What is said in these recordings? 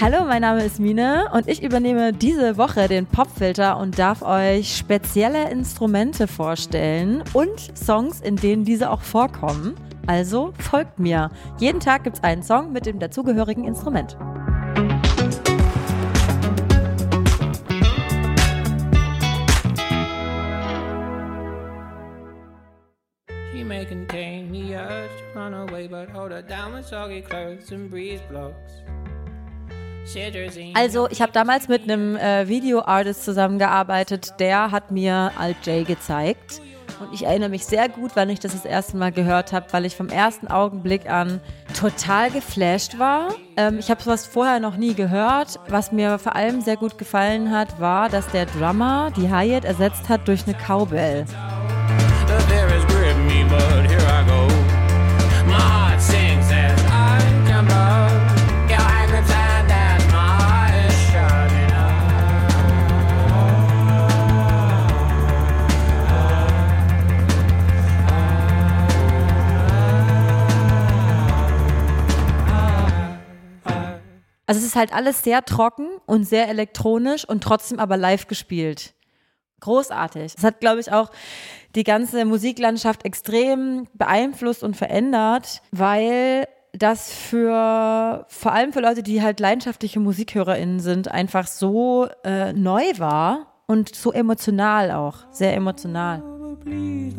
Hallo, mein Name ist Mine und ich übernehme diese Woche den Popfilter und darf euch spezielle Instrumente vorstellen und Songs, in denen diese auch vorkommen. Also folgt mir. Jeden Tag gibt es einen Song mit dem dazugehörigen Instrument. She may contain the urge to run away, but hold her down with soggy clothes and breeze blocks. Also, ich habe damals mit einem äh, Video-Artist zusammengearbeitet, der hat mir Alt J gezeigt. Und ich erinnere mich sehr gut, wann ich das das erste Mal gehört habe, weil ich vom ersten Augenblick an total geflasht war. Ähm, ich habe sowas vorher noch nie gehört. Was mir vor allem sehr gut gefallen hat, war, dass der Drummer die Hi-Hat ersetzt hat durch eine Cowbell. Also es ist halt alles sehr trocken und sehr elektronisch und trotzdem aber live gespielt. Großartig. Das hat, glaube ich, auch die ganze Musiklandschaft extrem beeinflusst und verändert, weil das für vor allem für Leute, die halt leidenschaftliche MusikhörerInnen sind, einfach so äh, neu war und so emotional auch. Sehr emotional. Please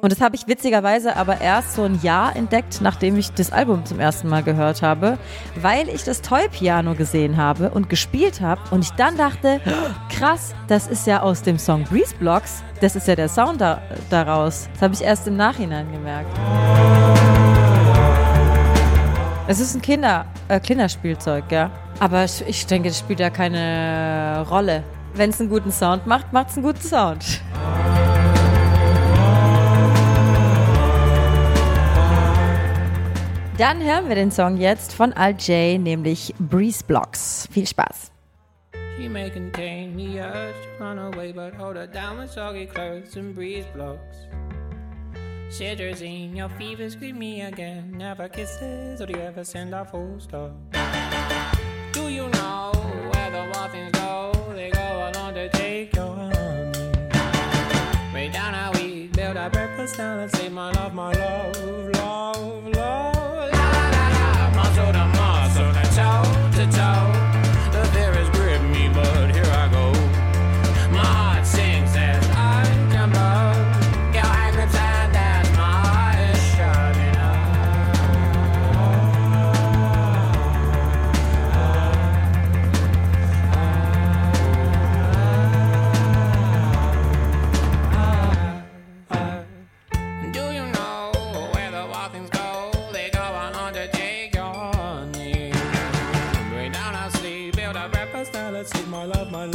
Und das habe ich witzigerweise aber erst so ein Jahr entdeckt, nachdem ich das Album zum ersten Mal gehört habe, weil ich das Toy-Piano gesehen habe und gespielt habe und ich dann dachte, krass, das ist ja aus dem Song Breeze Blocks, das ist ja der Sound da, daraus. Das habe ich erst im Nachhinein gemerkt. Es ist ein Kinder, äh, Kinderspielzeug, ja. Aber ich, ich denke, das spielt ja keine Rolle. Wenn es einen guten Sound macht, macht es einen guten Sound. Dann hören wir den Song jetzt von Al J, nämlich Breeze Blocks. Viel Spaß. She may contain the urge to run away, but hold her down with soggy clothes and breeze blocks. Cetirizine, your fever scream me again. Never kisses, or do you ever send a full stop? Down how we build our breakfast down and say, my love, my love, love, love.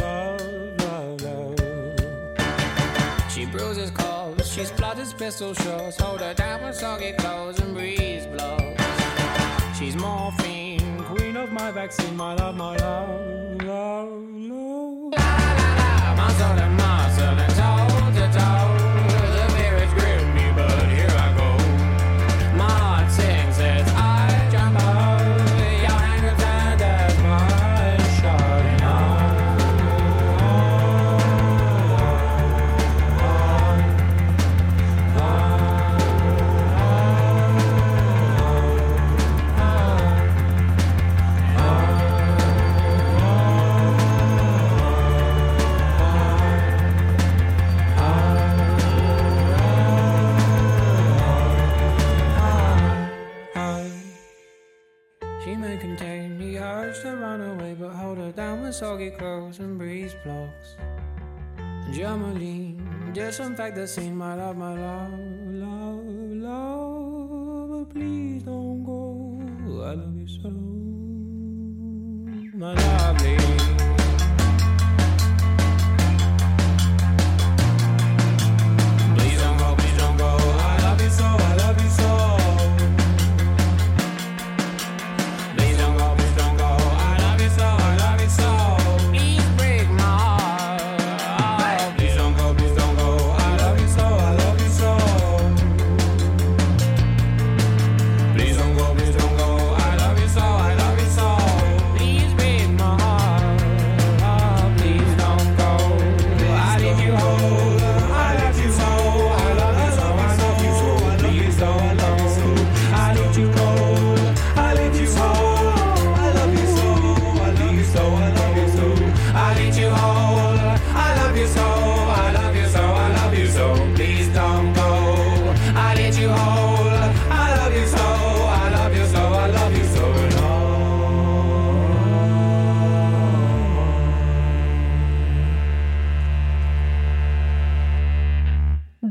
Love, love, love. She bruises calls, she splutters pistol shots. Hold her down when soggy clothes and breeze blows. She's morphine, queen of my vaccine, my love, my love, love. Run away, but hold her down with soggy clothes and breeze blocks. Germolene, disinfect the scene, my love, my love, love, love. But please don't go. I love you so, my lovely.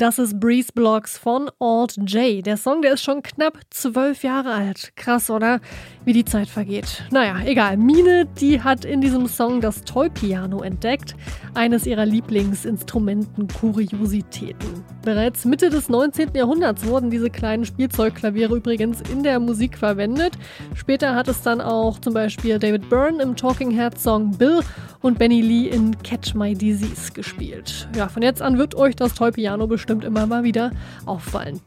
Das ist Breeze Blocks von Alt J. Der Song, der ist schon knapp zwölf Jahre alt. Krass, oder? Wie die Zeit vergeht. Naja, egal. Mine, die hat in diesem Song das Toy-Piano entdeckt. Eines ihrer Lieblingsinstrumenten-Kuriositäten. Bereits Mitte des 19. Jahrhunderts wurden diese kleinen Spielzeugklaviere übrigens in der Musik verwendet. Später hat es dann auch zum Beispiel David Byrne im Talking Heads Song Bill und Benny Lee in Catch My Disease gespielt. Ja, von jetzt an wird euch das Toy-Piano bestimmt immer mal wieder auffallen.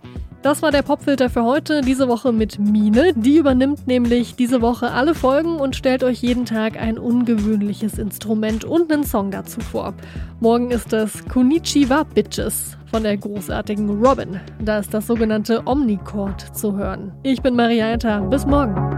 Das war der Popfilter für heute, diese Woche mit Mine. Die übernimmt nämlich diese Woche alle Folgen und stellt euch jeden Tag ein ungewöhnliches Instrument und einen Song dazu vor. Morgen ist das Konichiwa Bitches von der großartigen Robin. Da ist das sogenannte Omnichord zu hören. Ich bin Marietta, bis morgen.